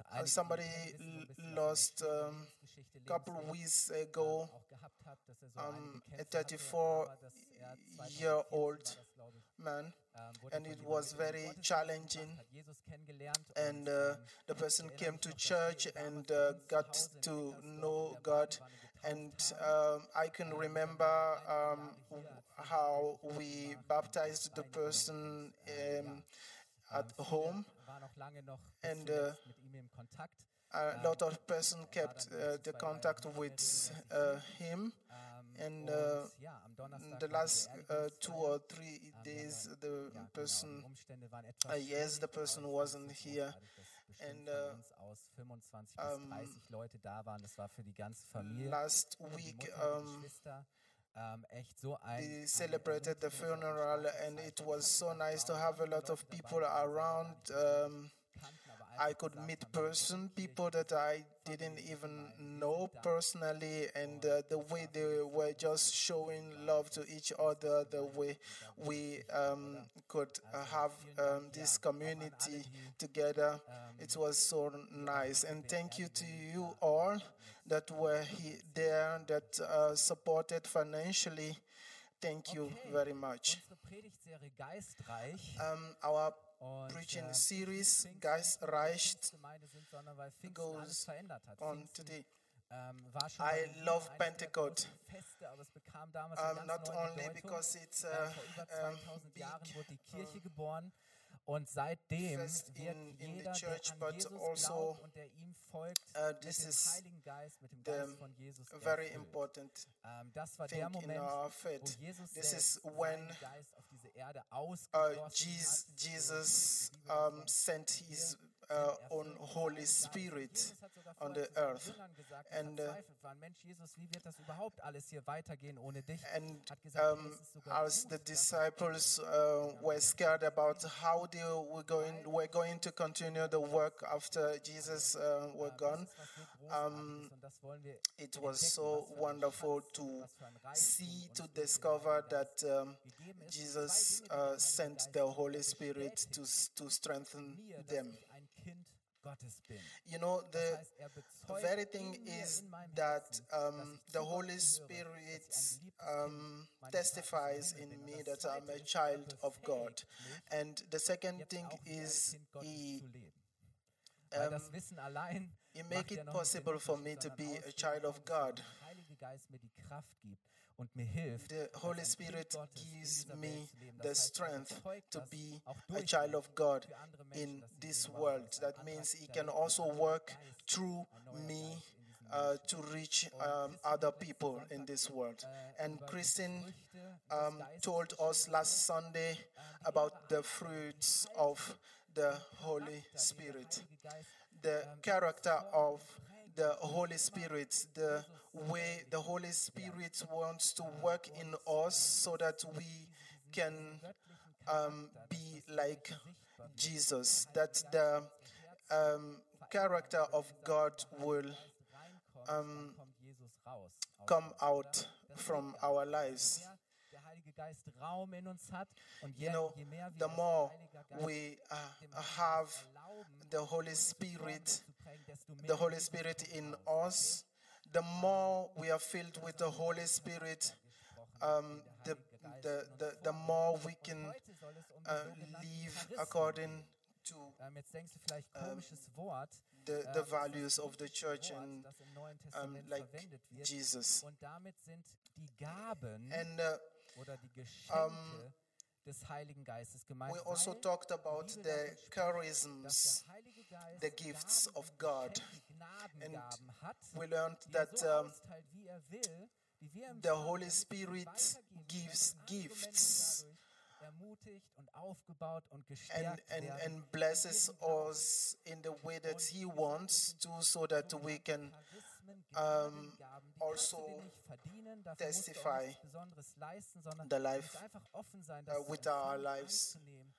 Uh, einige somebody von Ihnen wissen so ein bisschen, l- lost er um, a couple lebenslang, weeks ähm, ago auch gehabt hat, dass er um, a 34 aber dass er 2014 year old das, glaube ich, man, ähm, and it was mit in den very challenging. gebracht, hat Jesus kennengelernt And uh, ähm, the person came to church and uh, got to know God. And um, I can remember um, how we baptized the person um, at Ähm, home. Viele waren auch lange noch bis And, zuletzt mit ihm im Kontakt. A lot of person kept uh, the contact with uh, him. Ähm, And und uh, ja, am Donnerstag the war die last uh, two Beerdigungsfeier. or three Ähm, ja, days, aber- the ja, genau, die person, Umstände waren uh, etwas yes, schwierig, the person aber es war wasn't so here. großartig, dass bestimmt And, von uh, uns aus 25 um, bis 30 Leute da waren. Das war für die ganze Familie. Last für die week, Mutter, die um, echt so they celebrated the ermutigende, so eine funeral, and it was so nice to have a lot of people die wir selber around. Um, I could meet person people that I didn't even know personally, and uh, the way they were just showing love to each other, the way we um, could uh, have um, this community together, it was so nice. And thank you to you all that were he- there, that uh, supported financially. Thank you very much. Unsere Predigtserie Geistreich. Um, our preaching äh, series, Pfingsten Geist reicht, Gemeinde sind, sondern weil Pfingsten goes alles verändert hat. on today. ähm, I bei den Juden love Pentecost. großen Feste, aber es bekam damals eine Um, not only because it's vor um, 2000 big Jahren wurde die Kirche um, und seitdem fest wird in- in the jeder, church, der an but Jesus also, glaubt und der ihm folgt, uh, mit this dem is Heiligen Geist, mit dem Geist von Jesus very erfüllt. important Ähm, das war thing der in Moment, our wo faith. Jesus This selbst is when Geist auf uh, Jesus, um, sent his uh, mit Holy. Spirit on the earth. And, uh? And um, as the disciples uh, were scared about how they were going, were going to continue the work after Jesus uh, were gone, um, it was so wonderful to see, to discover that um. Jesus uh, sent the Holy Spirit to, to strengthen them. ich ein Kind Gottes bin. You know, the er very thing is that um, the Holy Spirit ich ein geliebtes Kind um, testifies in me that I'm a child of God. And the second thing auch wie ein is He, zu leben. Weil das um, Wissen allein He macht make it noch nicht den possible for me to be a child of God. Der Heilige Geist mir die Kraft gibt und mir hilft, The Holy Spirit gives me Welt zu leben. the strength to be a child of God für andere Menschen, in this world. das ist ein That means He can also work through me Geist in diesem uh, to reach um, other people in this world. And Christine um, told us last Sunday about the fruits of the Holy Spirit, the character of the Holy Spirit, the way the Holy Spirit wants to work in us so that we can um, be like Jesus, that the um, character of God will um, come out from our lives. You know, je mehr wir the more we uh, have the Holy formen Spirit, und zu prägen, desto mehr the Holy Spirit in us, the more we are filled with the Holy Spirit, um, the, the, the, the more we can Heute soll es um uh, live according to Ähm, jetzt denkst du vielleicht komisches Wort, the, ähm, the values of the church and das im Neuen um, like. Jesus. Und damit sind die Gaben And uh, oder die Geschenke des Heiligen Geistes gemeint. we also talked about the davon spricht, dass charisms, der Heilige Geist the gifts of God. And We learned er that um, er will, die wir the Holy damit wir sie Spirit gives können, andere Menschen gifts ermutigt und aufgebaut und and, gestärkt and, and blesses us in the way that He wants to, so that we can um, Gnadengaben, die also kannst du dir nicht verdienen, dafür musst du auch testify nichts Besonderes leisten, sondern the du life, musst einfach offen sein, uh, das with zu our empfangen, lives, anzunehmen,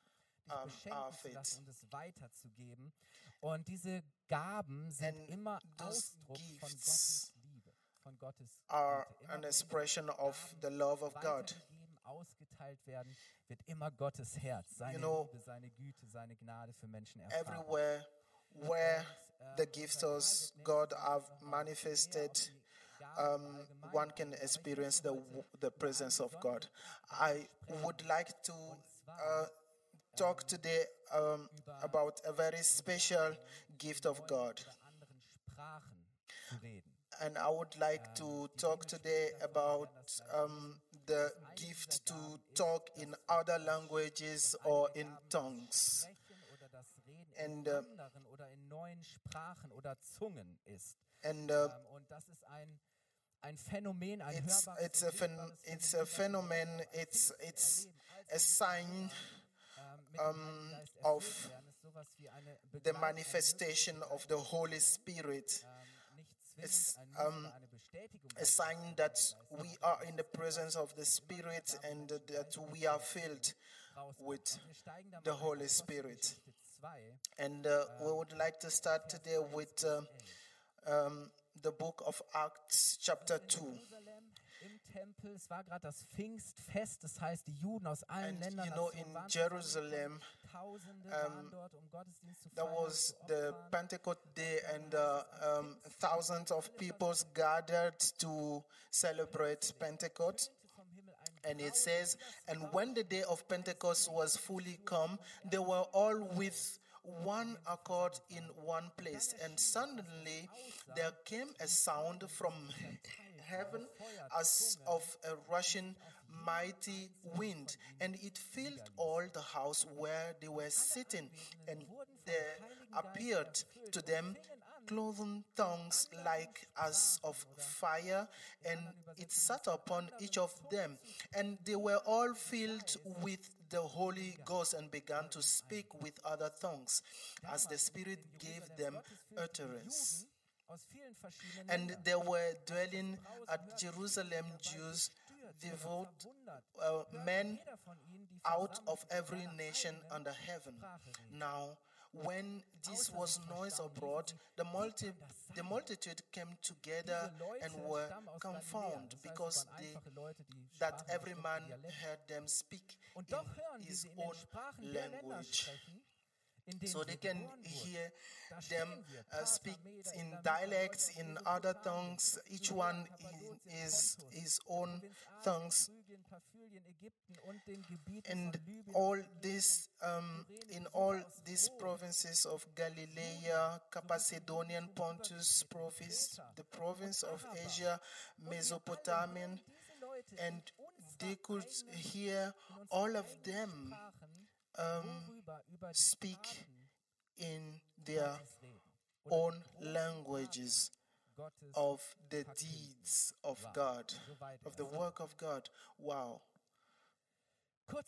dich um, beschenken our zu lassen faith. und es weiterzugeben. Und diese Gaben sind And immer those Ausdruck von gifts Gottes Liebe, von Gottes are Güte. Immer an wenn diese expression of Gaben the love of God. weitergegeben, ausgeteilt werden, wird immer Gottes Herz, seine know, Liebe, seine Güte, seine Gnade für Menschen erfahren. Everywhere where Und, the gifts of God have manifested, um, one can experience the, the presence of God. I would like to uh, talk today um, about a very special gift of God. And I would like to talk today about um, the gift to talk in other languages or in tongues. Sprechen oder das Reden And, in uh, anderen oder in neuen Sprachen oder Zungen ist. And uh, Ähm, und das ist ein, ein Phänomen, ein it's hörbares it's a phen- it's a. It's it's a sign ähm, um, of erfüllt werden, ist sowas wie eine the manifestation of the Holy Spirit. ähm, It's, zwingend ein Muss um, oder eine Bestätigung, A sign that we are in the presence of the Spirit and that we are filled with Und wir steigen da the Holy Spirit. Apostelgeschichte 2, And uh, we would like to start today with uh, um, the book of Acts, chapter 2. Im Tempel. Es war gerade das Pfingstfest, das heißt, die Juden aus allen And Ländern you know, in waren Jerusalem. Tausende waren dort, um Gottesdienst zu That feiern und was the. Pentecost day, and uh, um, thousands of people gathered to celebrate Pentecost. And it says, and when the day of Pentecost was fully come, they were all with one accord in one place. And suddenly there came a sound from heaven as of a rushing mighty wind, and it filled all the house where they were sitting. And there appeared to them cloven tongues like as of fire, and it sat upon each of them. And they were all filled with the Holy Ghost and began to speak with other tongues as the Spirit gave them utterance. And there were dwelling at Jerusalem Jews, devout uh, men out of every nation under heaven. Now, when this was noise abroad, the, multi- the multitude came together and were confounded Galiläa. Das heißt, because they, einfache Leute, die that every man heard them speak in doch hören wir his sie in den own Sprachen der Länder language. Sprechen, in denen So they can hear them uh, speak in dialects, in other tongues, each one in is his own tongues. Phrygien, Pamphylien, Ägypten und den Gebieten and all this um, in all these provinces of Galilee, Cappadocian, Pontus, province, the province of Asia, Leute and they could hear all of them um, die speak in their own languages of the deeds of. God, of the work of God. Wow,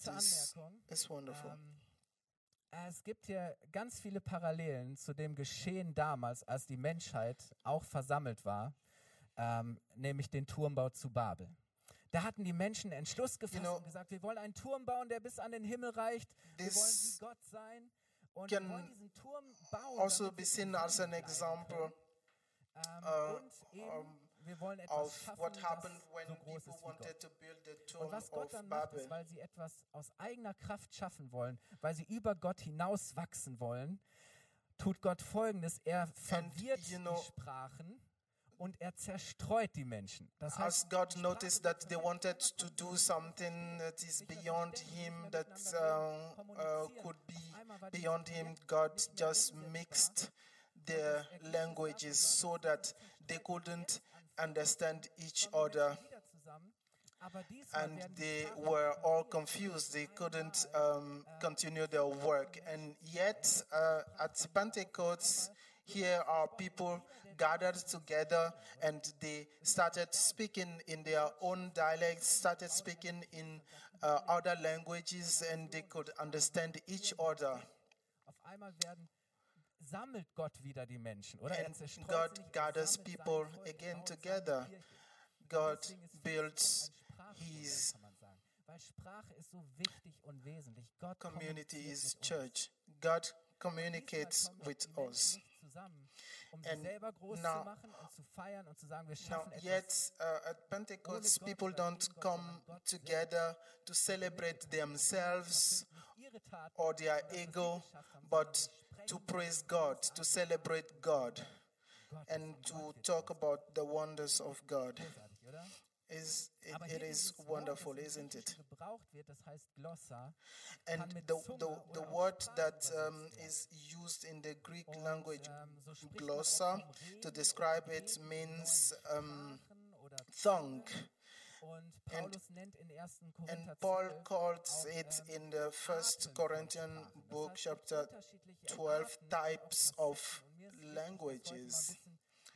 this is wonderful. Ähm, es gibt hier ganz viele Parallelen zu dem Geschehen damals, als die Menschheit auch versammelt war, ähm, nämlich den Turmbau zu Babel. Da hatten die Menschen Entschluss gefasst know, und gesagt, wir wollen einen Turm bauen, der bis an den Himmel reicht. Wir wollen wie Gott sein und wir wollen diesen Turm bauen. also damit be wir seen as an zusammen bleiben example können. Ähm, uh, und eben, wir wollen etwas of schaffen, what happened when so groß ist wie Gott. wanted to build the Und was Gott dann macht, ist, weil sie etwas aus eigener Kraft schaffen wollen, weil sie über Gott hinaus wachsen wollen, tut Gott folgendes: Er verwirrt you know, die Sprachen und er zerstreut die Menschen. Das as heißt, God noticed that they wanted to do something that is beyond Him, that uh, uh, could be beyond Him, God just mixed their languages so that they couldn't understand each other wieder zusammen. Aber diesmal and they were all confused. They couldn't um, continue their work. And yet, uh, at Pentecost, here are people gathered together and they started speaking in their own dialects, started speaking in uh, other languages, and they could understand each other. Auf einmal werden sammelt Gott wieder die Menschen, oder? Er And God sie nicht, er gathers people again together. God builds his kann. Weil Sprache ist so wichtig und wesentlich. Gott community, kommuniziert his mit uns. church. God communicates with us. Um sie And selber groß now- zu machen und zu feiern und zu sagen, wir Now, schaffen etwas. yet uh, at Pentecost, people don't come together to celebrate themselves nicht ihre Taten, or their das, was sie ego, but to praise God, to celebrate God, and to talk about the wonders of God. Is it, it is wonderful, isn't it? Griechischen gebraucht wird, das heißt Glossa. And the, the, the word that um, is used in the Greek language, ähm, so spricht man auch glossa, to describe it means um, tongue. Und Paulus nennt in 1. And Paul calls it ähm, in the first Corinthian book, heißt, es gibt chapter 12 Arten, aber auch types of Und mir ist wichtig, das heute mal ein languages.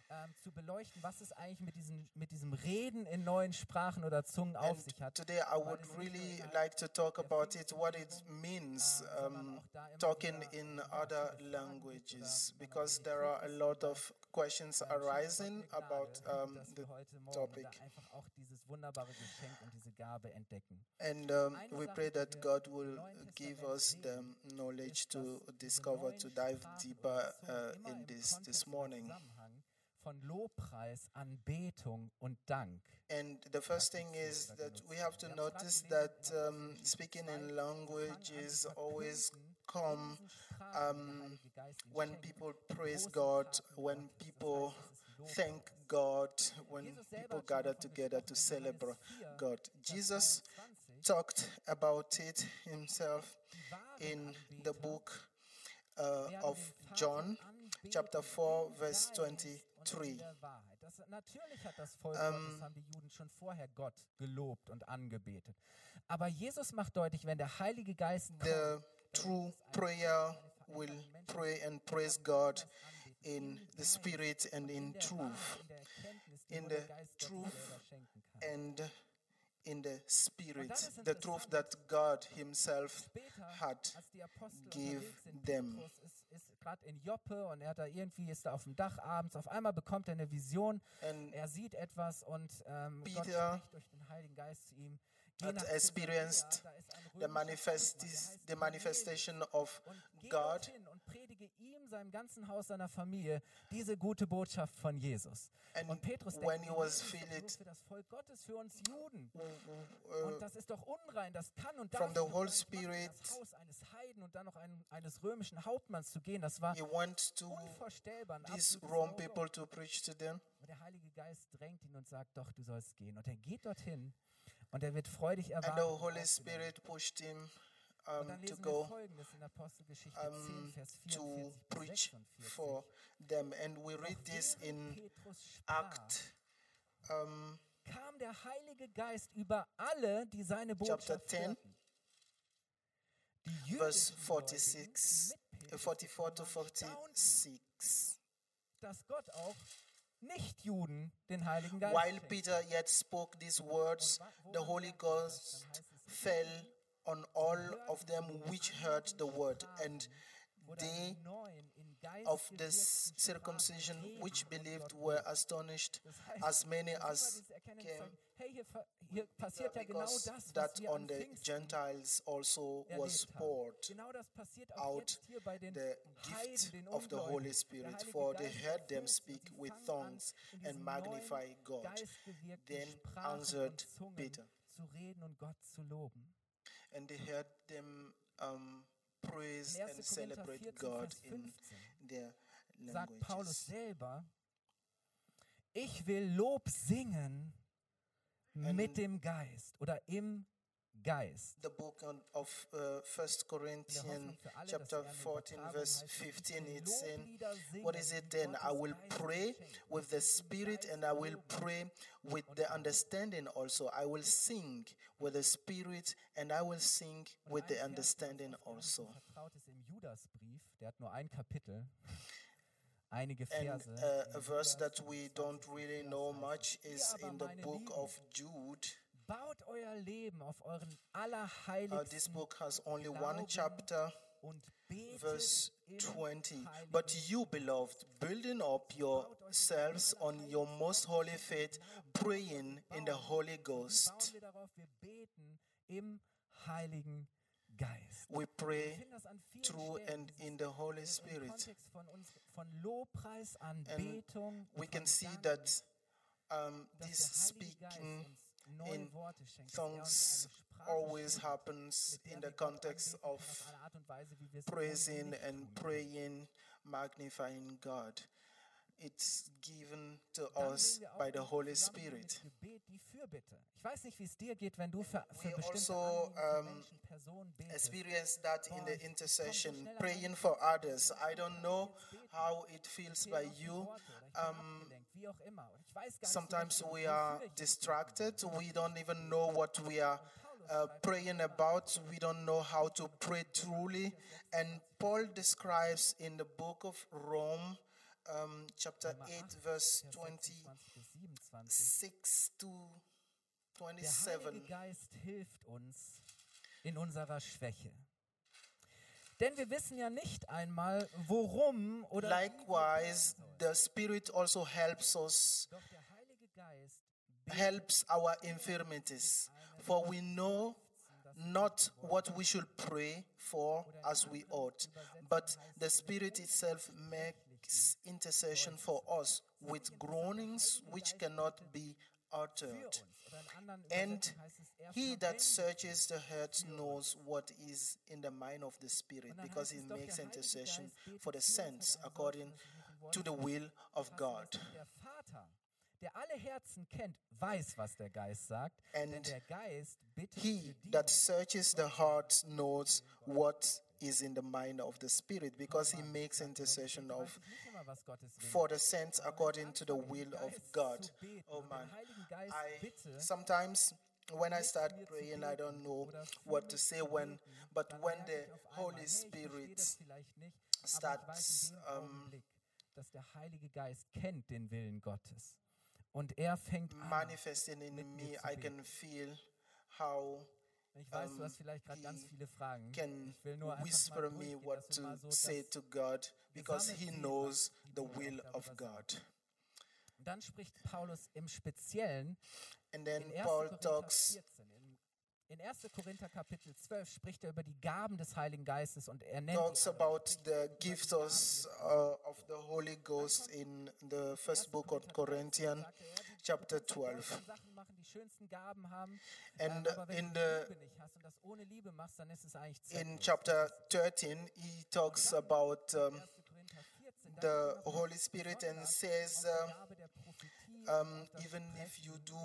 Ähm, zu beleuchten, was es eigentlich mit, diesen, mit diesem Reden in neuen Sprachen oder Zungen auf And sich hat. today I would really like to talk about it, what it means um, talking in other languages, because there are a lot of questions arising about um, the topic. And um, we pray that God will give us the knowledge to discover, to dive deeper uh, in this this morning. Von Lobpreis, Anbetung und Dank. And the first thing is that we have to notice that um, speaking in languages always come um, when people praise God, when people thank God, when people gather together to celebrate God. Jesus talked about it himself in the book uh, of John, chapter 4, verse 23. Das, natürlich hat das Volk Gottes, haben die Juden schon vorher Gott gelobt und angebetet. Aber Jesus macht deutlich, wenn der Heilige Geist kommt, The true prayer will pray and praise God in the spirit and in truth, in the truth and in the spirit, the truth that God Himself had als die Apostel give unterwegs sind, them. Gerade in Joppe und er hat da irgendwie ist da auf dem Dach abends. Auf einmal bekommt er eine Vision. And Er sieht etwas und ähm, Gott spricht durch den Heiligen Geist zu ihm. Had experienced the, manifest, the manifestation of God. Predige ihm, seinem ganzen Haus, seiner Familie diese gute Botschaft von Jesus. And und Petrus denkt, he "Nee, was das ist doch filled bloß für das Volk Gottes, für uns Juden. uh, Und das ist doch unrein, das kann und darf the nicht Spirit, das Haus eines Heiden und dann noch ein, eines römischen Hauptmanns zu gehen, das war unvorstellbar. these Rome people to preach to them. Und der Heilige Geist drängt ihn und sagt, doch, du sollst gehen. Und er geht dorthin und er wird freudig And erwartet. the und Holy. Spirit pushed him um, to go um, 10, Vers to 44 bis preach 46. for them. And we read this in Act um, kam der Heilige Geist über alle, die seine Chapter Botschaft 10, hörten. Die verse jüdischen 46, Gläubigen uh, mit 44 to Petrus staunten, 46. dass Gott auch Nicht-Juden den Heiligen Geist While. Peter yet spoke these words, the Holy Ghost fell on all of them which heard the word, and they die Neuen in Geist of the gewirkten s- circumcision which believed were astonished, as many as immer dieses Erkennen came von, hey, hier, ver- hier passiert ja genau because that on the Gentiles also was poured Genau das passiert auch out jetzt hier bei den the gift of the Holy Spirit, for they heard them speak with tongues and magnify God. Then answered Peter. zu reden und Gott zu loben. And they heard them um, praise and 1. Korinther celebrate 14, God in 15 their sagt Paulus languages. selber, Ich will Lob singen And- mit dem Geist oder im Geist. the book of uh, First In Corinthians, Hoffnung für alle, dass chapter er 14, verse 15, will it's saying, What is it then? I will pray with the spirit and I will pray with the understanding also. I will sing with the spirit and I will sing with the Ein Vers, der uns understanding oft gar nicht also. so vertraut ist im Judasbrief, der hat nur ein Kapitel, einige And uh, a verse that we don't really know much is in the book of Jude. Baut euer Leben auf euren Uh, this book has only one chapter, verse 20. But you, beloved, building up yourselves on your most holy faith, praying in the Holy Ghost. wir beten im Heiligen Geist. We pray finden das an vielen through and in the Holy Spirit. Kontext von, uns, von Lobpreis, Anbetung, We can see that um, this speaking in Worte schenkt, dass er uns tongues always happens in the context of auf eine Art und Weise, wie wir es ohnehin praising and praying, magnifying God. It's given to us sehen wir auch by the Holy Spirit. Gebet die Fürbitte. Ich weiß nicht, wie es dir geht, wenn du für, für We bestimmte also, um, Personen betest. Experience that in the ich komm so intercession, praying for others. I don't know how it feels by fehlen auch die you. Worte oder ich bin Um, abgelenkt, wie auch immer. Und ich weiß gar nicht Sometimes we are wofür ich jetzt distracted. We don't even know what we are uh, praying about. We don't know how to pray truly. And Paul describes in the book of Rome, um, chapter 8, 8, verse 26 26 bis 27. to Der Heilige 27. Geist hilft uns in unserer Schwäche. Denn wir wissen ja nicht einmal, worum oder Likewise, the Spirit also helps us, Doch der Heilige Geist helps our infirmities. For we know not what we should pray for as we ought, but the Spirit itself makes intercession for us with groanings which cannot be uttered. uns. Oder in anderen And Übersetzungen heißt es, he that searches the heart knows what is in the mind of the Spirit, because he makes intercession for the saints according Seufzen, das ich nicht in to the will of God. Der alle Herzen kennt, weiß, was der Geist sagt. denn And der Geist bittet He that searches the heart knows what is in the mind of the Spirit, because he makes intercession of ich nicht immer, was Gottes Wille for the saints according to the will of God. Oh man, I sometimes when I start praying, I don't know what to say when, but when the ich auf einmal, Holy Spirit das vielleicht nicht, aber ich weiß starts, um, dass der Heilige Geist kennt den Willen Gottes. Und er fängt an. manifesting in me, I can feel how Ich weiß, du hast vielleicht gerade ganz viele Fragen. can Ich will nur whisper me what to so say to God because He knows the will of. God. Und dann spricht Paulus im Speziellen And then in 1. Paul talks 14, in, in 1. Korinther Kapitel 12 spricht er über die Gaben des Heiligen Geistes und er nennt talks about the gifts of, uh, of the Holy Ghost in the first book of Corinthians, chapter 12. And in the in chapter 13, he talks about um, the Holy Spirit and says, uh, um, even if you do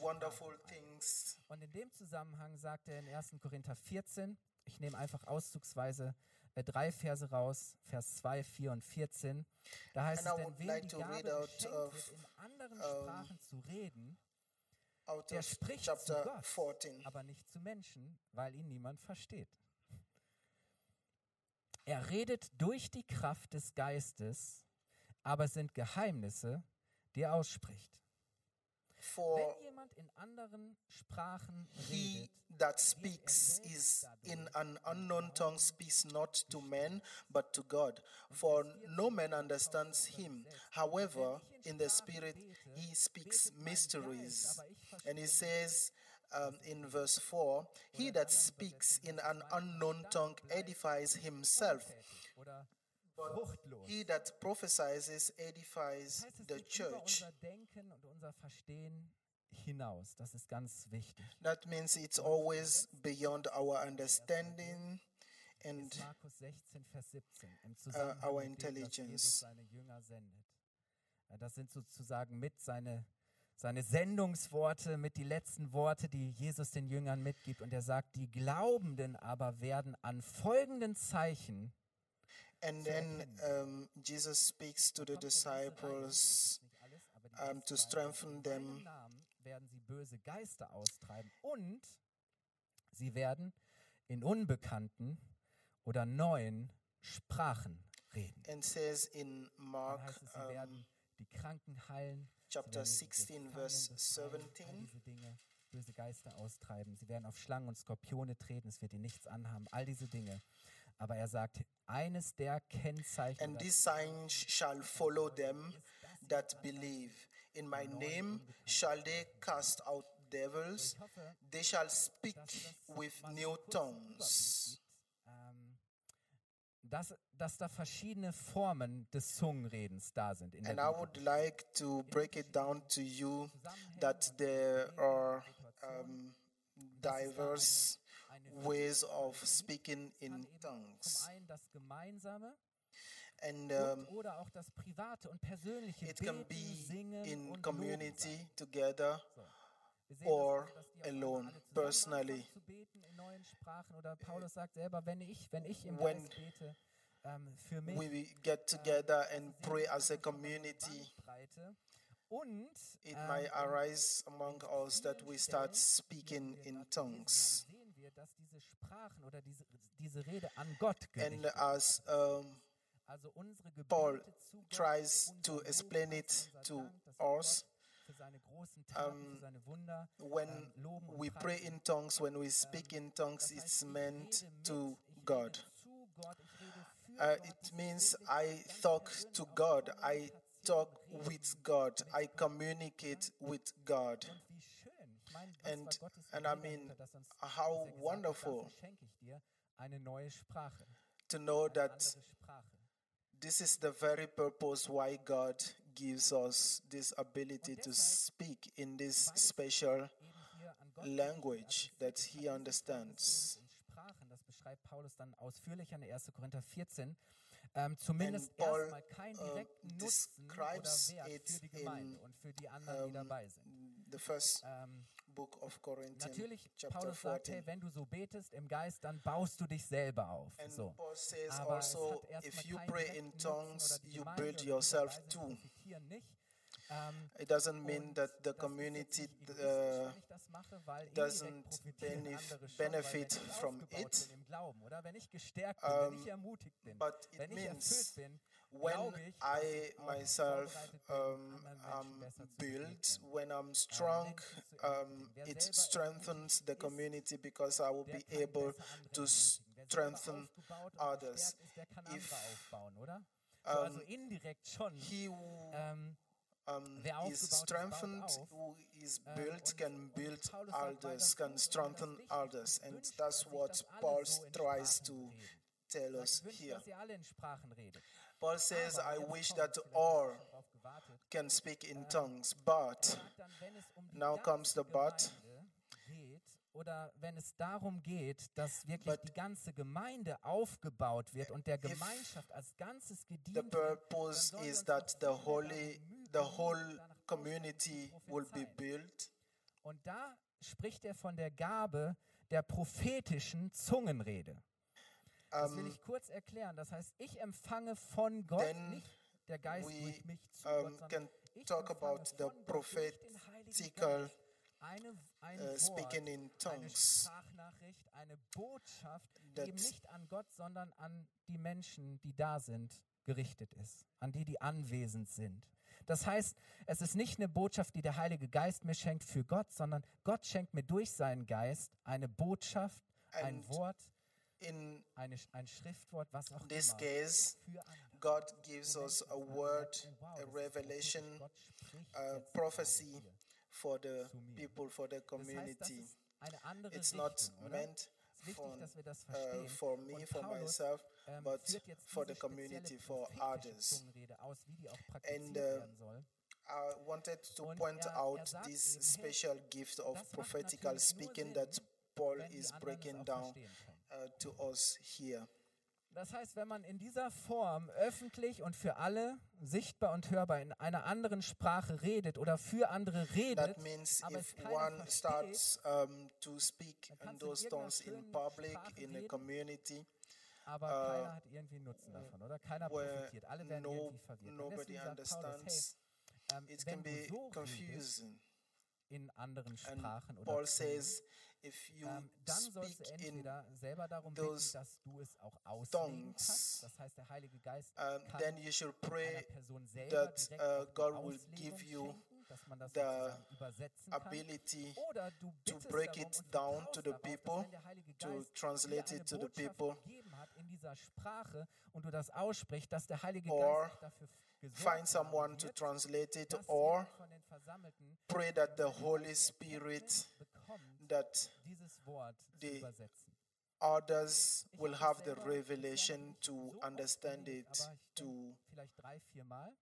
wonderful things. Und in dem Zusammenhang sagt er in 1. Korinther 14, ich nehme einfach auszugsweise drei Verse raus, Vers 2, 4 und 14. Da heißt And es, denn wem like die Gabe out of, wird, in anderen um, Sprachen zu reden, der spricht zu Gott, 14. aber nicht zu Menschen, weil ihn niemand versteht. Er redet durch die Kraft des Geistes, aber es sind Geheimnisse, die er ausspricht. For Wenn jemand in anderen Sprachen he that speaks is in an unknown tongue speaks not to men but to God. For no man understands him. however in the spirit he speaks mysteries. and he says um, in verse 4 he that speaks in an unknown tongue edifies himself fruchtlos. he that prophesies edifies Das heißt, es the geht über church unser Denken und unser Verstehen hinaus. Das ist ganz wichtig. that means it's always beyond our understanding and Markus 16, Vers 17 im Zusammenhang our mit dem, intelligence. seine Jünger sendet. Ja, Das sind sozusagen mit seine, seine Sendungsworte, mit die letzten Worte, die Jesus den Jüngern mitgibt. Und er sagt, die Glaubenden aber werden an folgenden Zeichen And then um, Jesus speaks to the disciples um, to strengthen In them. werden sie böse Geister austreiben und sie werden in unbekannten oder neuen Sprachen reden. And says in Mark heißt es, sie werden die Kranken heilen, chapter werden die 16, Gefangenen verse befreien, all 17. diese Dinge, böse Geister austreiben. Sie werden auf Schlangen und Skorpione treten, es wird ihnen nichts anhaben, all diese Dinge. Aber er sagt, eines der Kennzeichen And these signs shall follow them that believe. In my name shall they cast out devils. They shall speak with new tongues. Ähm, dass, dass da verschiedene Formen des Zungenredens da sind. In And I would like to break it down to you that there are um, diverse ways of speaking in tongues. And um, it can be in community together. or alone, personally. When We get together and pray as a community. It might arise among us that we start speaking in tongues. Dass diese Sprachen oder diese, diese Rede an Gott And as um, Also unsere Gebete Paul zu Gott, tries to explain it to Dank, dass wir us, Gott für seine großen Taten, um, für seine Wunder when ähm, we pray in tongues, when we speak in tongues, it's meant to God. Rede zu Gott, ich rede für Uh, it means I talk to God, I talk with God, I communicate with God. And- and I mean, dahinter, dass uns, how dass er gesagt hat, wonderful. dafür schenke ich dir eine neue Sprache, To know that this is the very purpose why God gives us this ability to speak in this special an Gott language that He understands. das beschreibt Paulus dann ausführlicher in 1. Korinther 14, ähm, zumindest erstmal uh, direkten Nutzen oder describes Wert it für die Gemeinde in, und für die anderen, die um, dabei sind. The first Ähm, book of Corinthians, natürlich, chapter Paulus sagt, 14. hey, wenn du so betest im Geist, dann baust du dich selber auf. And So. Paul says Aber es also, hat erstmal if you keinen pray direkten in Nutzen tongues, oder die you Gemeinde build oder die yourself dabei sind, too. profitieren nicht. Ähm, It doesn't mean und that the das ist jetzt community nicht egoistisch, uh, wenn ich das mache, weil indirekt doesn't profitieren benef- andere schon, benefit weil wenn ich from aufgebaut it. bin im Glauben, oder wenn ich gestärkt bin, wenn Um, ich ermutigt bin, but it wenn ich means erfüllt bin, when dass I myself um, am Menschen besser zu built, when I'm strong, Menschen zu ermutigen. um, it strengthens the community because I will be able to ermutigen. Wer selber strengthen others. gestärkt ist, der kann If, andere aufbauen, oder? So, also um. He who Ähm, um, is aufgebaut ist, baut strengthened, who is Ähm, built, can build Paulus sagt weiter, others, can strengthen others. And that's what Paul tries to tell us here. Dass ihr alle in Sprachen redet. Paul says, Aber I jetzt wish kommt's, that vielleicht all hast du drauf gewartet. can speak in Ähm, tongues, Er but sagt dann, wenn es um die Now comes ganze the but. Gemeinde geht oder wenn es darum geht, dass wirklich But die ganze Gemeinde aufgebaut wird und der Gemeinschaft als Ganzes the gedient wird, purpose dann sollen wir is uns doch that viel the mehr holy, darum bemühen, the danach whole auszurichten, community zu will be prophezeien. built. Und da spricht er von der Gabe der prophetischen Zungenrede. Das will Um, ich kurz erklären. Das heißt, ich empfange von Gott, Then nicht der Geist we, durch mich zu um, Gott, sondern can ich talk about the Gott prophetical Geist eine, ein uh, Wort, speaking in eine tongues. Sprachnachricht, eine Botschaft, die eben nicht an Gott, sondern an die Menschen, die da sind, gerichtet ist, an die, die anwesend sind. Das heißt, es ist nicht eine Botschaft, die der Heilige Geist mir schenkt für Gott, sondern Gott schenkt mir durch seinen Geist eine Botschaft, ein Wort, In eine, ein Schriftwort, was auch this case. God gives us a word, a revelation, prophetisch, Gott spricht a prophecy for the people, for the Das heißt, das community. ist eine andere It's not meant for, dass wir das uh, for me, for myself, ähm, but for the community, for others. Zungenrede aus, wie die auch praktiziert uh. I wanted to point er- er out this special gift of prophetical speaking that Paul is breaking down. Uh, to us here. Das heißt, wenn man in dieser Form öffentlich und für alle sichtbar und hörbar in einer anderen Sprache redet oder für andere redet, That means aber if es keiner one versteht, starts um, to speak in those tongues in public, Sprache in a community, aber äh, keiner hat irgendwie Nutzen davon, oder? Keiner profitiert. Alle werden no, irgendwie verwirrt. Nobody sagt Paulus, understands, hey, ähm, it can be so redest confusing. In anderen And Sprachen oder Paul says, if you ähm, dann sollst du speak in entweder selber darum bitten, those dass du es auch auslegen tongues, kannst. Das heißt, der Heilige Geist um, kann then you should pray Person selber that uh, God will give you dass man das the übersetzen kann. ability Oder du to break darum it down to the people, to translate it to the people, hat in dieser Sprache und du das aussprichst, dass der Heilige Or Geist dafür find someone to translate it, or jemand von den Versammelten pray that the Holy Spirit that dieses Wort zu the übersetzen. others will have the revelation to understand it, to denk vielleicht drei, vier Mal.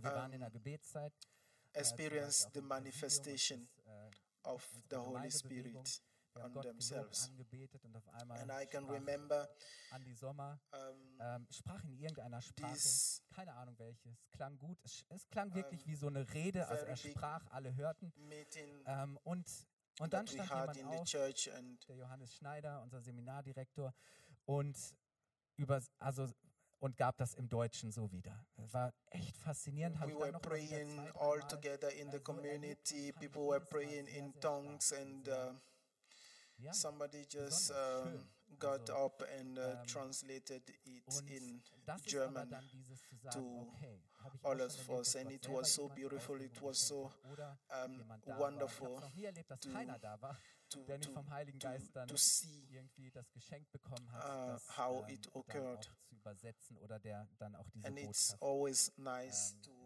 Wir waren in der um, äh, experience the manifestation äh, of the Holy Spirit Wir haben on Gott themselves. angebetet und auf einmal And I can remember Andi Sommer, um, ähm, sprach in irgendeiner Sprache, keine Ahnung welche, es klang gut, es, es klang wirklich wie so eine Rede, also er sprach, alle hörten ähm, und, und dann stand jemand auf, der Johannes Schneider, unser Seminardirektor, und über, also und gab das im Deutschen so wieder. War echt faszinierend. Habe we were praying all together in the community. People were praying in tongues, and uh, somebody just um, got up and uh, ähm, translated it in German aber dann dieses zu sagen, to okay, habe ich all of us, and it was so beautiful. It was so geschenkt hat oder um, jemand da war. wonderful Ich habe noch nie erlebt, dass to- keiner da war, to, to, to, see irgendwie das Geschenk bekommen hat, uh, how ähm, it occurred. zu übersetzen oder der dann auch diese And it's always nice ähm, to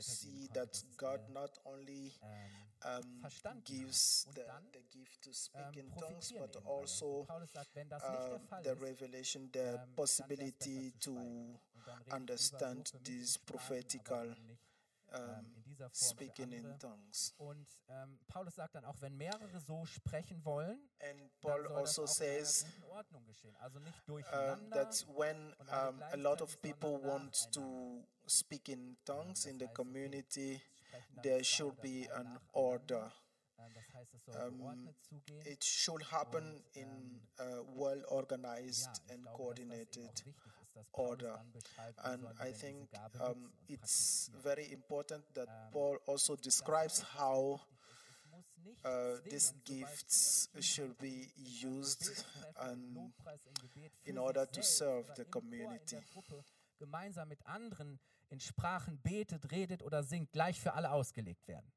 see that God not only ähm, um, gives the, the gift to speak ähm, in tongues, but eben alle. Und also Paulus sagt, wenn das nicht der uh, the revelation, the ähm, possibility to schweigen. Und dann rede ich lieber so understand für mich in these prophetical um, dieser Form speaking in tongues. Und ähm, Paulus sagt dann auch, wenn mehrere so sprechen wollen, And dann Paul soll also das auch says guten Ordnung geschehen. Also nicht uh, durcheinander. that when und alle um, a lot of gleichzeitig, people sondern want to speak in tongues in the community, sprechen dann there should be an nacheinander. order. Ähm, das heißt, es soll Um, geordnet zugehen. It should happen in uh, well organized and glaube, dass das eben auch coordinated wichtig ist, dass Paulus order. dann beschreibt, wie And sollen wir I denn diese think Gabe um, nutzen und it's praktizieren. very important that Ähm, Paul also Das describes heißt, dass how es wichtig ist, es muss nicht uh, these zwingend, sobald gifts jemand should be im used Gebetstreffen, im and Lobpreis, im Gebet für in sich order to selbst serve oder the im Chor, in community. der Gruppe gemeinsam mit anderen in Sprachen betet, redet oder singt, gleich für alle ausgelegt werden.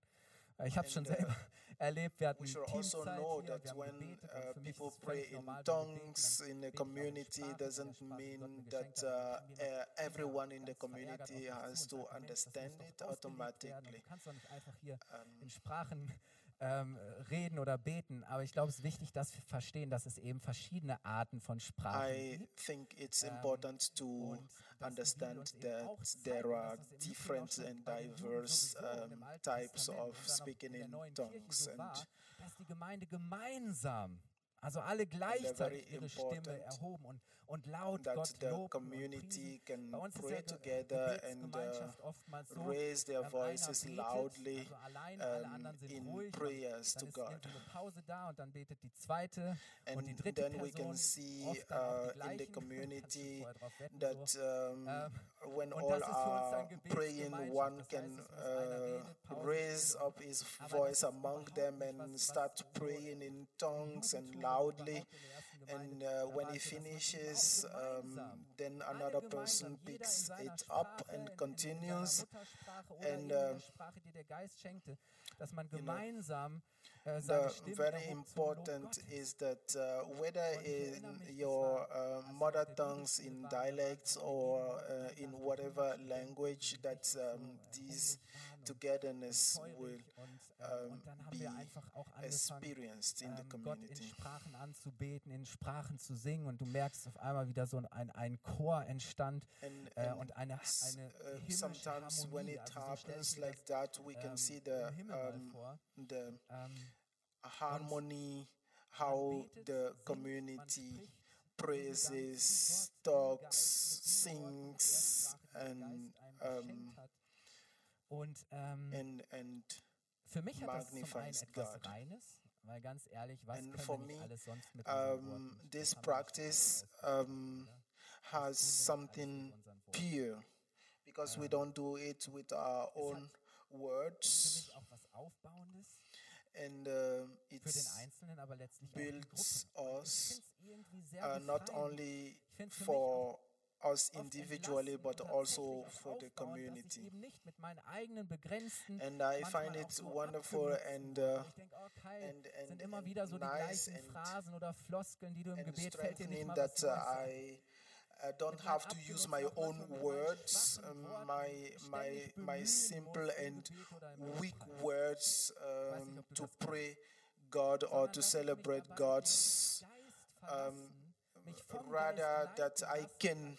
Äh, ich habe es schon äh, selber erlebt. Wir hatten Teamzeit also know hier, wir haben gebetet. Äh, für people pray in normal, tongues in a community doesn't mean that uh, everyone in the community has to understand it automatically. Du kannst doch nicht einfach hier in Sprachen ähm, reden oder beten. Aber ich glaube, es ist wichtig, dass wir verstehen, dass es eben verschiedene Arten von Sprachen I gibt. think it's Ähm, important to und dass die Bibel understand uns eben auch that zeigt, there und are dass es im Übrigen auch different schon and bei den Juden diverse sowieso und im um, Alten types Testament of und dann auch speaking in der in neuen Kirche tongues so war, and dass die Gemeinde gemeinsam, also alle gleichzeitig very ihre Stimme important erhoben und, und laut that Gott the lobten und community priesen. can Bei uns ist pray ja Ge together and uh, Gebetsgemeinschaft oftmals so, raise their ähm, einer voices betet, loudly also alleine, alle um, anderen sind in ruhig, prayers dann, to dann ist God. irgendwie eine Pause da und dann betet die zweite und die And dritte then we Person, can see oft dann auch die uh, in the gleichen, kannst du community vorher drauf wetten, that so. um, Ähm, when all das ist für uns dann are praying, one can es muss einer uh, raise up his voice among them and start praying in tongues and loudly. überhaupt in der ersten Gemeinde. And uh, when he es so, dass man eben auch finishes, um, then another person picks it up and continues. in seiner Muttersprache oder And, uh, Sprache, die der Geist schenkte, dass man know, gemeinsam äh, seine The Stimme very erhob zum Lob important Gottes. is that uh, whether Und ich erinnere in mich, das your war, uh, als wir mother auf der tongues, Bibelschule in waren, da war dialects, die or Begegnung, uh, da in dachte whatever ich, language, echt that so, um, äh, this hungrig waren und togetherness feurig will und, äh, um, und dann haben wir be einfach auch angefangen, experienced in the ähm, Gott in community. Sprachen anzubeten, in Sprachen zu singen und du merkst auf einmal wieder so ein, ein Chor entstand And, äh, and und eine, s- eine uh, himmlische sometimes when Harmonie. it Also so stelle happens ich mir like das that, we can ähm, see the im Himmel mal um, vor. the Ähm, harmony, how the community praises, talks, sings, and um, geschenkt hat. Und ähm, and and für mich hat das zum einen magnifies God. Weil ganz ehrlich, was And for me, alles sonst mit um, this Das haben wir nicht practice um, has tun wir nicht alles something mit unseren Worten. pure because we don't do it with our own words and uh, it builds us uh, not only for us individually but also for the community. And I find it wonderful and, uh, and, and, and, nice and, and strengthening that uh, I I don't have to use my own manchmal mit meinen words, um, my my my simple and Gebet oder im weak words um, nicht, ob du to pray God or to dass ich mich celebrate God's vom Geist verlassen, mich vom rather that I can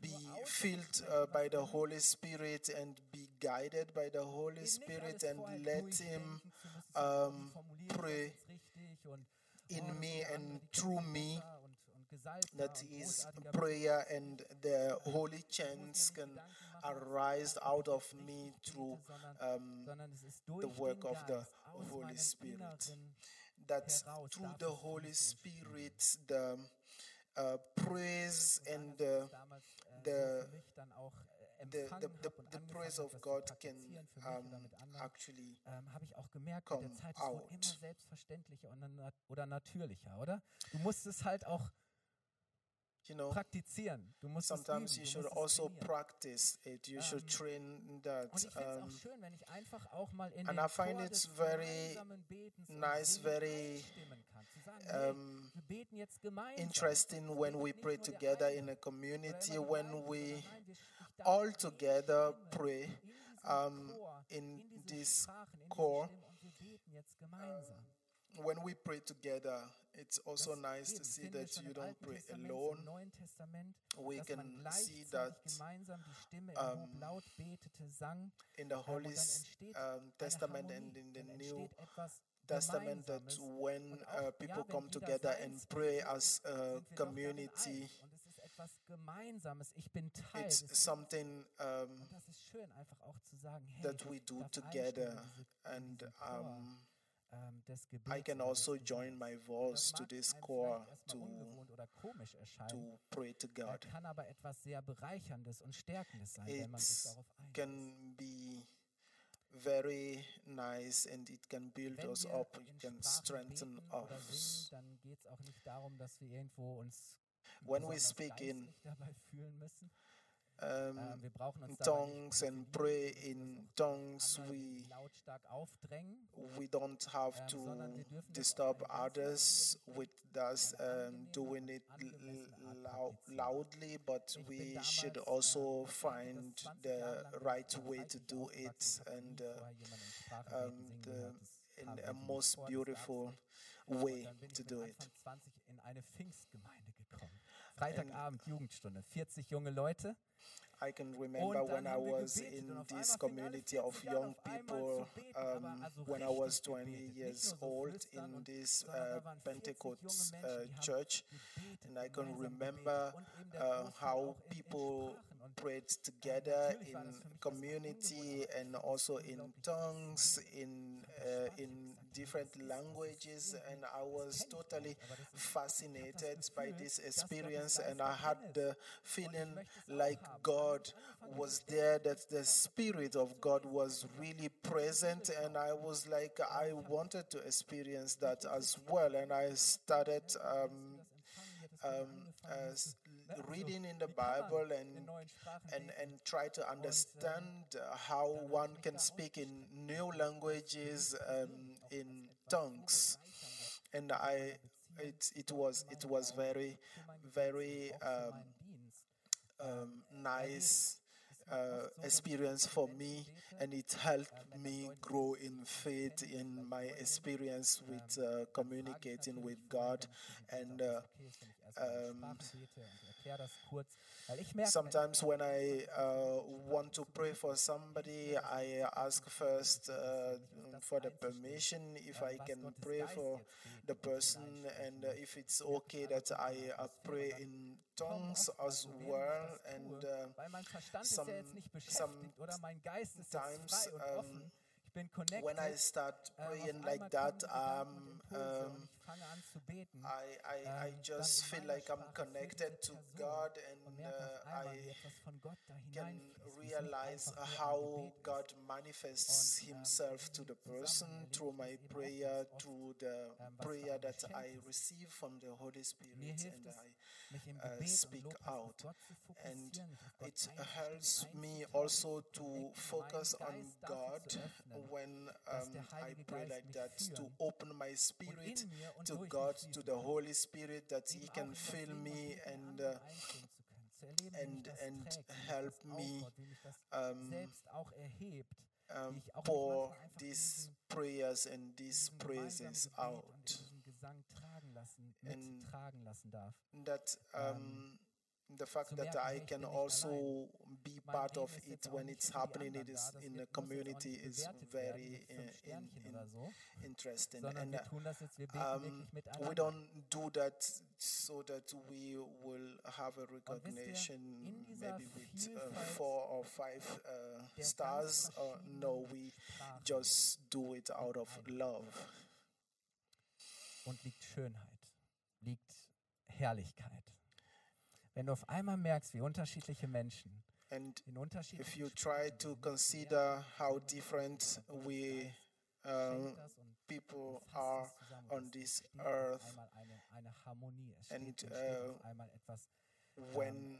be filled uh, by the Holy Spirit and be guided by the Holy Spirit and let Him durchdenken zu müssen, so, um, wie formuliere ich das pray jetzt richtig und, in oh, me and through me besser und, und gesalbter that His prayer and the holy chants can arise out of me through um, sondern es ist durch work of the Holy Spirit. That through the Holy Spirit, the uh, praise and the, damals, äh, the- so für mich dann auch äh, the, the, the, the praise of God can praktizieren für mich oder um, actually ähm, habe ich auch gemerkt, mit der come Zeit, es wurde immer out. selbstverständlicher und oder natürlicher, oder? Du musst es halt auch you know praktizieren. Du musst sometimes es you should also practice it you should Um, train that Und ich finde es auch um, schön, wenn ich einfach auch mal in and I find it's very gemeinsamen Betens und nice, very, einstimmen kann. Zu sagen, hey, um, wir beten jetzt gemeinsam. interesting when we pray together in a community when we sondern nein, wir- ich darf all together pray in um, in in diese this Sprachen, in diese chor. Stimmen und wir beten jetzt gemeinsam. when we pray together it's also nice to see that you don't pray alone we can see that gemeinsam die Stimme um, Hob laut betete, sang. in the ähm, Holy und dann S- entsteht um, Testament and in the New Testament that when uh, people come together and pray as a sind wir doch darin community eins. Und es ist etwas Gemeinsames. Ich bin Teil it's something um, Und das ist schön, auch zu sagen, hey, that we do together and um, I can also join my voice to this core to to pray to God kann aber etwas sehr Bereicherndes und Stärkendes sein, wenn man sich it darauf einlässt. can be very nice and it can build Wenn us up, it can strengthen us. singen, dann geht es auch nicht darum, dass wir irgendwo uns When we speak in dabei fühlen müssen. Um, wir brauchen uns in tongues and pray in tongues, we aufdrängen. we don't have Ähm, to sondern wir dürfen das auf disturb others with us um, doing it l- angemessene Art lou- loudly, but we should also find the Jahre lang bin ich right way to do it and uh, in um, the, in a most vor, das gab's beautiful way to do it. Freitagabend Jugendstunde, 40 junge Leute. I can remember when I was in this einmal fingen alle community of young people zu beten, aber um, when I was 20 years old in this uh, da waren 40 junge Pentecost uh, church. And I can remember gebetet. und eben der uh, how auch in- in people prayed together war das in für mich erstmal community and also in tongues, in uh, in different languages, and I was totally fascinated by this experience, and I had the feeling like God was there, that the Spirit of God was really present, and I was like, I wanted to experience that as well, and I started um, um, as reading in the Bible and and and try to understand uh, how one can speak in new languages um, in tongues. And i it, it was it was very very um, um, nice uh, experience for me. And it helped me grow in faith in my experience with uh, communicating with god. And uh, um, sometimes when I uh, want to pray for somebody, I ask first uh, for the permission if I can pray for the person and uh, if it's okay that I uh, pray in tongues as well. And uh, Weil mein Verstand ist ja some- jetzt nicht some beschäftigt oder mein Geist ist jetzt times, frei und um, offen. Ich bin connected. when I start ähm, praying like that, kommen Gedanken und um, um, ich fange an zu beten. I, I, I ähm, just feel like I'm connected to God and uh, I etwas von Gott da can hineinfließt. wie es nicht realize einfach nur ein how God manifests ähm, Himself to the person through my ich das eben auch prayer, through the ähm, prayer that I receive from the Holy Spirit and I uh, speak out. auf Gott zu And fokussieren, mich auf Gott it helps me also to focus on God when um, I pray like that, to open my spirit in mir und to God, to the. Holy Spirit, that He can fill me and uh, einstimmen zu können, zu erleben, wie mich and- and trägt, wie mich help me, aufbaut, wie mich das um, selbst auch erhebt, wie um, ich auch mich pour manchmal einfach in these prayers and these praises out. Diesem Gesang tragen lassen, mittragen lassen darf. That um, the fact that I can also be part of it when it's happening it is in the muss jetzt auch community is very in, in interesting. And wir tun das jetzt, wir beten um, we don't do that so that we will have a Und wisst ihr, recognition maybe with uh, four or five uh, stars. Uh, no, we just do it out of love. und liegt Schönheit, liegt Herrlichkeit. Wenn du auf einmal merkst, wie unterschiedliche Menschen And in unterschiedlichen if you try to consider how different we um, people are on this earth, and uh, when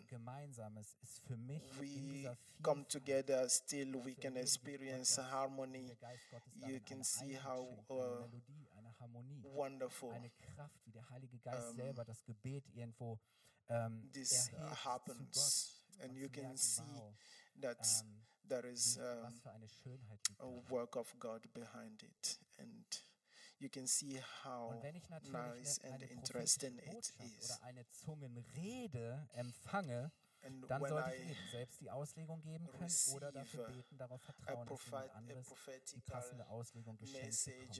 we come together, still we can experience harmony. You can see how uh, Harmonie, Wonderful. Eine Kraft, wie der Heilige Geist um, selber das Gebet irgendwo ähm, this uh, erhebt zu happens, Gott and und you zu can see wow, that ähm, there is um, was für eine Schönheit liegt a work of God behind it, and you can see how Und wenn ich natürlich nice and interesting it is. oder eine Zungenrede empfange, And dann when sollte ich eben selbst die Auslegung geben können oder dafür beten, darauf vertrauen, dass jemand anderes die passende Auslegung geschenkt bekommt.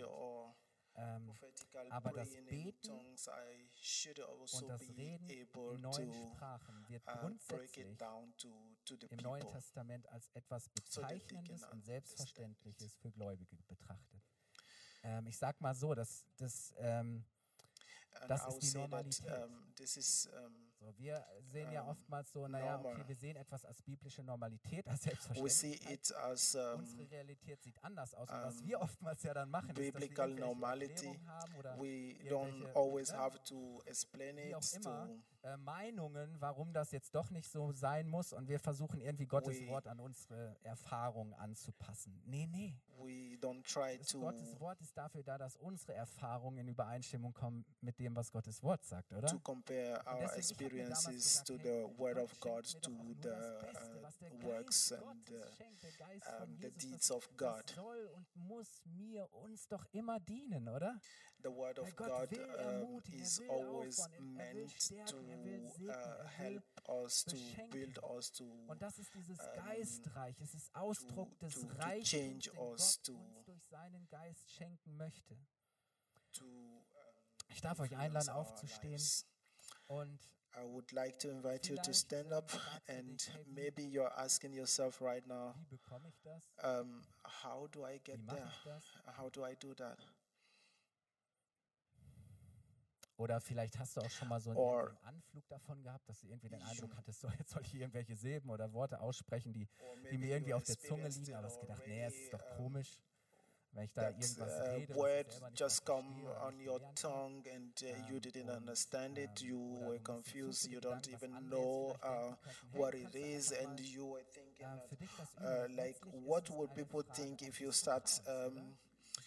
Or Ähm, prophetical aber das praying in Beten tongues, I should also und das be Reden able in neuen to Sprachen wird uh, break grundsätzlich it down to, to the im Neuen people. Testament als etwas so that they can Bezeichnendes und understand Selbstverständliches für Gläubige betrachtet. Ähm, ich sag mal so, dass das ähm, And das I ist would die say that Normalität. So, wir sehen ja ähm, oftmals so, naja, okay, wir sehen etwas als biblische Normalität, als we see Selbstverständlichkeit. it as um, Unsere Realität sieht anders aus. Und was um, wir oftmals ja dann machen, ist, dass wir normality. Haben oder we don't always have to explain it to äh, Meinungen, warum das jetzt doch nicht so sein muss und wir versuchen irgendwie Gottes We- Wort an unsere Erfahrungen anzupassen. Nee, nee. we don't try Das to Gottes Wort ist dafür da, dass unsere Erfahrungen in Übereinstimmung kommen mit dem, was Gottes Wort sagt, oder? to compare our experiences to the word of God to the das Beste, uh, was der works Geist and Gottes uh, schenkt, der Geist von um, the Jesus, deeds das, of God. das soll und muss mir uns doch immer dienen, oder? The word Weil of Gott God will um, ermutigen, is er will always aufbauen, er- er will meant to stärken, er will segnen, uh, er will help us, to beschenken. build us, to Und das ist dieses ähm, Geistreich, es ist Ausdruck to- des to- to Reichtums, change den us, Gott to- uns durch seinen Geist schenken möchte. to um, Ich darf euch influence einladen, our aufzustehen lives. und I would like to invite you to Vielleicht, stand up, fragst du and maybe you're asking yourself right now, wie bekomme ich das? um, how do I Wie get there? ich das? How do I do that? Oder vielleicht hast du auch schon mal so einen, Or- Anflug davon gehabt, dass du irgendwie den Eindruck hattest, so jetzt soll ich irgendwelche Silben oder Worte aussprechen, die, die mir irgendwie auf der Zunge liegen, aber es gedacht, nee, es ist doch komisch, that uh, rede, was ich word just come on your tongue and uh, you Ähm, didn't understand it ähm, you were du musst dir confused you don't even know uh, denken könnten. Hey, what it is and you were thinking äh, that, für dich das uh, like what would people think if you start um,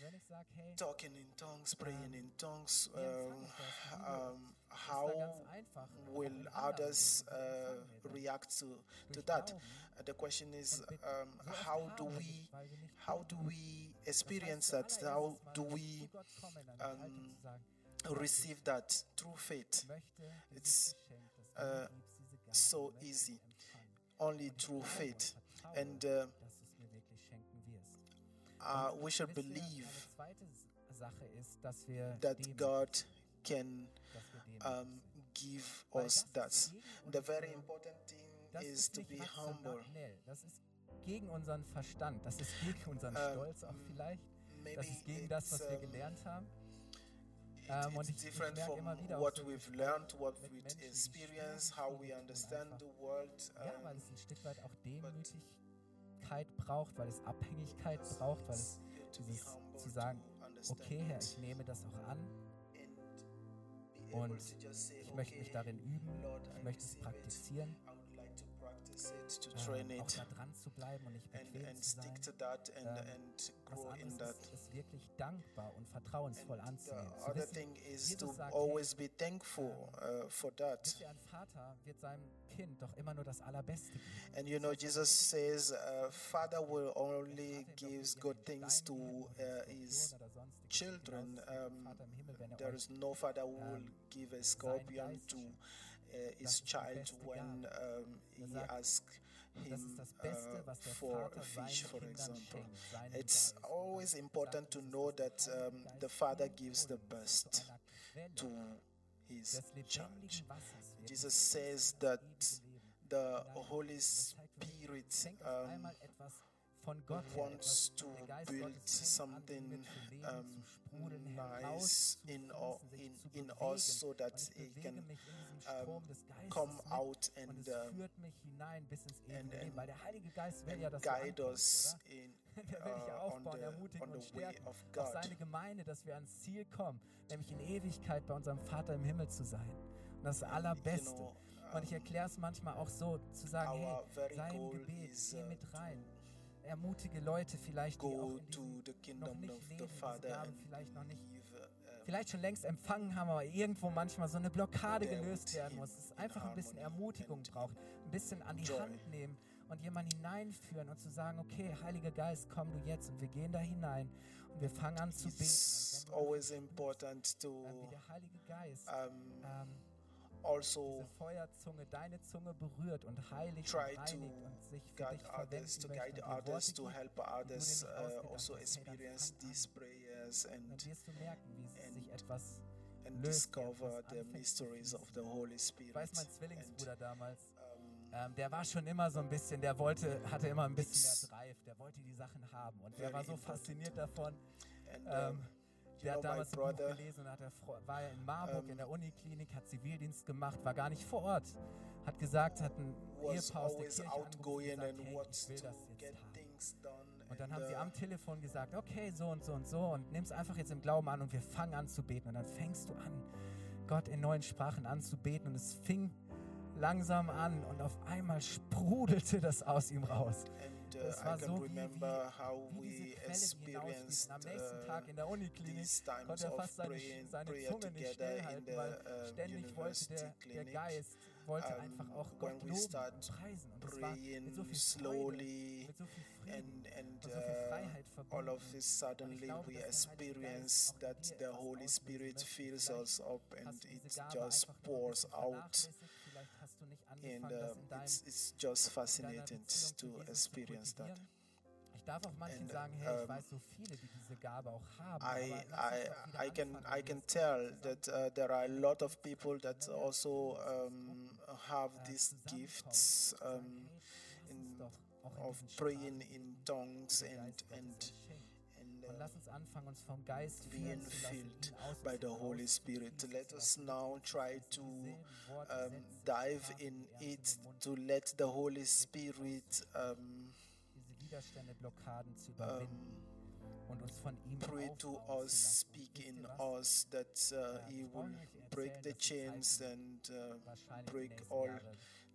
Also wenn ich sage, hey, talking in tongues praying in tongues um, ich das? Wie um, how ganz einfach. auch will others uh, empfangen wir das? react to, to that Uh, the question is um, how do we nicht, weil wir nicht how do we experience that how do we Gott kommen, in einer Haltung um, receive that through faith It's, dieses Geschenk, das du mir uh, gibst, diese Gabe, so easy. only through faith And uh, uh, we Und should wisst ihr, believe Eine zweite S- Sache ist, dass wir that demütig, God can dass wir demütig um, sind. give Weil us das that. ist gegen The unsere- very important thing Das is ist to nicht be humble. rationell. Das ist gegen unseren Verstand. Das ist gegen unseren Ähm, Stolz auch vielleicht. Maybe Das ist gegen das, it's, was wir um, gelernt haben. it- Ähm, und it's ich- ich different merke from immer wieder auch what so we've Gespräche learned, what mit we Menschen, die experience, schwere how Dinge we tun understand einfach. the world. Ja, weil um, es ein Stück weit auch Demütigkeit braucht, weil es Abhängigkeit braucht, weil es dieses zu sagen, okay Herr, ich nehme das auch an. Und ich möchte mich darin üben, ich möchte es praktizieren, it, to train ähm, auch it, da dran zu bleiben und nicht and, bequem and zu sein. stick to that and, Ähm, and grow in that. ist, es wirklich dankbar und vertrauensvoll And the anzunehmen. Other thing is Jesus to sagt, always be thankful uh, for that. ein Vater wird seinem Kind doch immer nur das Allerbeste geben. And you know, Jesus says, uh, Father will only Vater ihm doch gives good things to uh, his Skorpion oder sonstiges. children. Genauso ist der Um, Vater im Himmel, wenn er there is no father who will ähm, give a scorpion to his child when um, Er he asks him uh, for a fish, for example. It's always important to know that um, the Father gives the best to his child. lebendigen Wassers wird. Jesus says that the. Holy Das zeigt, wir Spirit um, von Gott her, wants etwas, to der Geist build Gottes fängt an, in something mir zu leben, um, zu sprudeln, nice in, all, herauszufließen, sich in, zu in bewegen. us so that Und ich it bewege can mich in diesem Strom um, des Geistes come mit out und and, es um, führt mich hinein bis ins ewige and- Leben, and- weil der Heilige Geist will ja, and dass guide du us ankommst, in, oder? Der will dich uh, on, aufbauen, the, ermutigen on und the way stärken. of Auch God. seine Gemeinde, dass wir ans Ziel kommen, nämlich in Ewigkeit bei unserem Vater im Himmel zu sein. Und das You Allerbeste. know, Und ich um, erkläre es manchmal auch so, zu sagen, our hey, very sei im goal Gebet, is, geh uh, mit rein. Ermutige Leute vielleicht, die auch go in diesem the noch nicht leben, Gaben vielleicht noch nicht, uh, vielleicht schon längst empfangen haben, aber irgendwo manchmal so eine Blockade gelöst werden muss. Es in einfach ein bisschen Ermutigung braucht, ein bisschen an die. Hand nehmen und jemanden hineinführen und zu sagen, okay, Heiliger Geist, komm du jetzt und wir gehen da hinein und wir fangen an zu beten. it's always einfach important spürst, ähm, wie der Heilige Geist um, ähm, also Feuerzunge deine Zunge berührt und heiligt try und to und sich für guide others, to guide others, to help others uh, also experience these prayers and wirst du merken, wie es and- sich etwas and discover the mysteries of the Holy Ich Spirit. weiß, mein Zwillingsbruder damals, ähm, der war schon immer so ein bisschen, der wollte, hatte immer ein bisschen mehr Drive, der wollte die Sachen haben und der war so fasziniert davon. and Ähm, um, der hat damals ein Buch gelesen und hat er, war ja in Marburg in ähm, der Uniklinik, hat Zivildienst gemacht, war gar nicht vor Ort. Hat gesagt, hat ein Ehepaar aus der Kirche angerufen und gesagt, hey, ich will das jetzt haben. Und dann haben sie uh, am Telefon gesagt, okay, so und so und so und nimm es einfach jetzt im Glauben an und wir fangen an zu beten. Und dann fängst du an, Gott in neuen Sprachen anzubeten und es fing langsam an und auf einmal sprudelte das aus ihm raus. and uh, I can so wie, remember how wie, wie we Quelle, die hinausfließt. experienced am nächsten Tag in der uh, Uniklinik these konnte times er of fast seine, praying, seine prayer Zunge nicht together in stillhalten, weil uh, ständig wollte der, university der clinic. Geist wollte um, einfach auch when Gott we loben start und preisen. Und das war mit praying so viel Freude, slowly mit so viel Frieden and and und so viel uh, all of this suddenly glaube, we dass der Heilige experience Geist auch in that the Holy Spirit fills us up and it just einfach nur ein pours out vernachlässigt. Vielleicht hast du nicht and um, it's it's just fascinating to experience that. Ich darf auch manchen And, sagen, hey, ich um, weiß so viele, die diese Gabe auch haben. I, I, uns doch wieder I can I can tell that uh, there are a lot of people that also um, have äh, these gifts um, hey, lass uns in, doch auch in of praying in tongues and and Und lass uns anfangen, uns vom Geist being führen zu lassen, filled by the Holy Spirit. Let us now try to um, dive in it to let the Holy Spirit um, diese Widerstände, Blockaden zu überwinden um, und uns von ihm pray to us, speak in us that uh, He will break the chains and uh, break all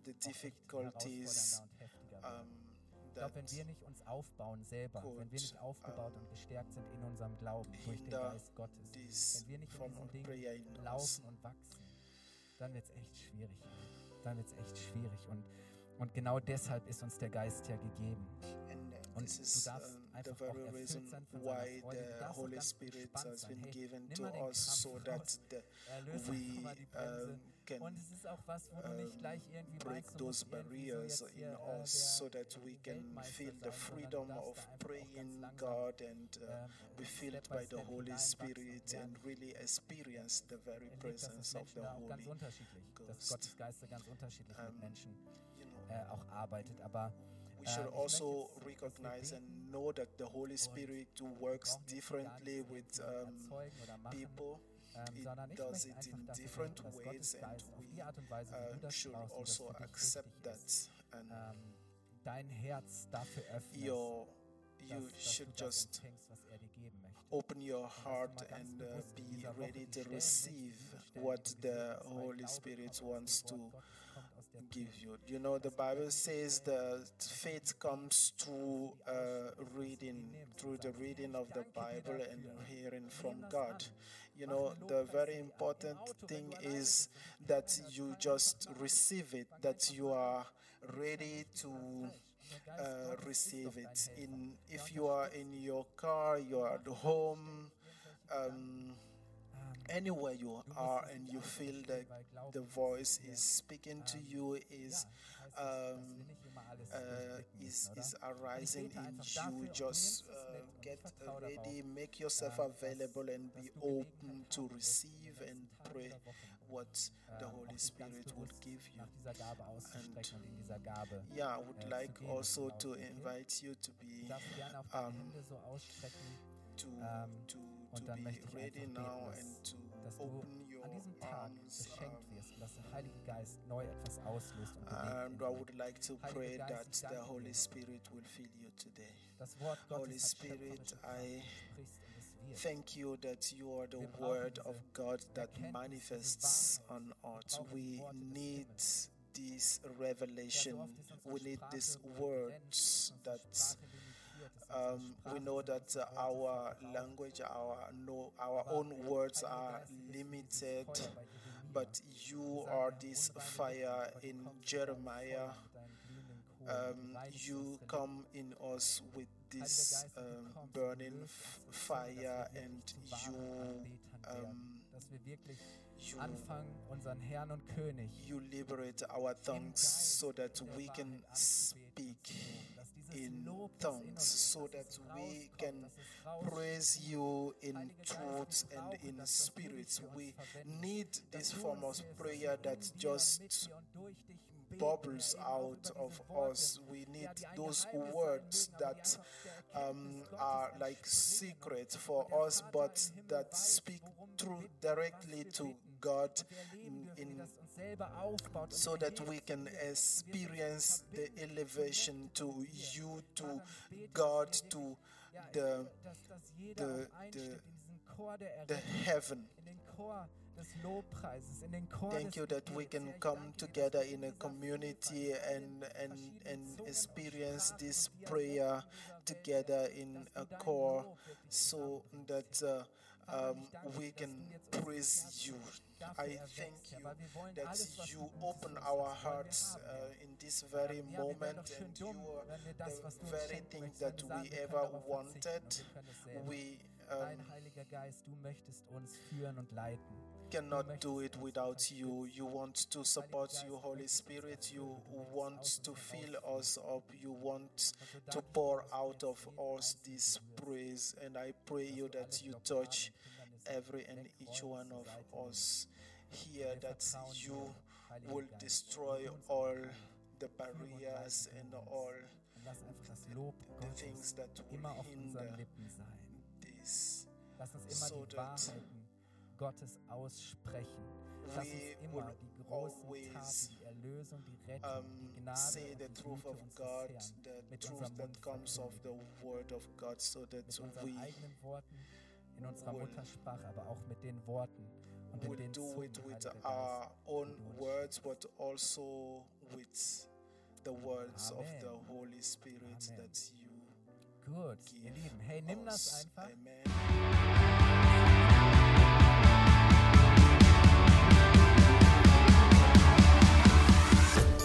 the difficulties herausfordernder und heftiger werden. um, glaube, that wenn wir nicht uns aufbauen selber, wenn wir nicht aufgebaut und gestärkt sind in unserem Glauben durch den Geist Gottes, wenn wir nicht in in us. laufen und wachsen, dann wird es echt schwierig. Dann wird es echt schwierig. Und, und genau deshalb ist uns der Geist ja gegeben. Und du darfst um, einfach auch erfüllt sein von seiner why Freude. Du darfst Holy Spirit has been Hey, given to us so that the, we einfach mal die Bremse. can Und es ist auch was, wo du nicht gleich irgendwie break those musst irgendwie so barriers in hier, äh, us so that we can feel the sein, sondern du freedom of da einfach auch ganz praying God and uh, ähm, be filled by the Holy Spirit and really experience the very erlebt, dass es presence of the da auch ganz Holy. Ghost. Gottes ganz unterschiedlich mit Um, Menschen You know, äh, auch arbeitet. Aber we äh, should also jetzt, dass wir recognize and know that the Holy Spirit works brauchen jetzt gar differently with um, erzeugen oder machen, people. Ähm, It does it in different ways and Geist auf die we Art und Weise, wie du uh, should brauchst und das also accept that and ähm, dein Herz dafür öffnest, your you should just er dir geben möchte. open your heart and uh, be ready to receive nimmst, diese Stellen, what the gesehen hast, weil Holy Spirit kommt aus dem wants to Gottes, kommt aus der give you. You know, the Bible says that faith comes through uh, reading, through the reading of the Bible and hearing from God. You know, the very important thing is that you just receive it, that you are ready to uh, receive it. In if you are in your car, you are at home, um, anywhere you are, and you feel that the voice is speaking to you, is um, uh, is is arising in you. Just uh, get ready, make yourself available, and be open to receive and pray what the Holy Spirit will give you. nach dieser Gabe auszustrecken und in dieser Gabe. Yeah, I would äh, like also to invite you to be darfst gerne auch deine um, Hände so ausstrecken, to Ähm, to to be ready now and to open an diesem Tag beschenkt um, wirst und dass der Heilige Geist neu etwas auslöst und bewegt and I would like to pray that the Holy. Spirit will fill you today. Das Wort Gottes Holy Spirit. I sprichst und es wird. Thank you that you are the Word of God that manifests on earth. Wir brauchen die We need this revelation. oft ist unsere We need these words that um, we know that uh, our language, our no, our own words are limited, but you are this fire in Jeremiah. Um, you come in us with this um, burning fire and you wahren Anbetern werden, dass wir wirklich you anfangen, unseren Herrn und König you liberate our tongues so that we can speak und dass dieses in Lob, das in uns tongues so that we can dass es rauskommt. praise you in truth and in das, dass du dich spirit. We need this form of prayer that in dir, mit just dir und durch dich beten, bubbles Herr, eben auch out of us. We need those words mögen, aber die that einfach der Erkenntnis um, are like secret for us, but that speak through directly to. God Und wir erleben in, dürfen, wie in das uns selber aufbaut und so that we can wie wir- wie wir uns experience the elevation to you, to Vater, ich bete, God, to the, dass, dass jeder the- the- in diesen Chor der the heaven. in den Chor des Lobpreises, in den Chor Thank you that we can come danke dir, dass together in a community and, and, and experience this prayer Dialekten dieser Welt, together in a core so that uh, Ähm, um, we can praise you. I thank you that you open our hearts uh, in this very moment and you are the very thing that we ever wanted. We, um, Heiliger Geist, du möchtest uns führen und leiten. Cannot do it without you. You want to support you, Holy Spirit. You want to fill us up. You want to pour out of us this praise. And I pray you that you touch every and each one of us here, that you will destroy all the barriers and all Und lass einfach das Lob the things that immer will hinder this. Lass uns immer so that Gottes aussprechen. Lass uns immer die großen Taten, die Erlösung, die Rettung, die Gnade und the die Güte of unseres Herrn the mit truth unserem that Mund comes of the verkündigen. Word of God, so that Mit unseren eigenen Worten, in unserer Muttersprache, aber auch mit den Worten und in den do Zungen, it with our own words, but also with the words of Amen. the Holy Spirit Amen. that you Gut, ihr Lieben, hey, nimm das einfach. Amen.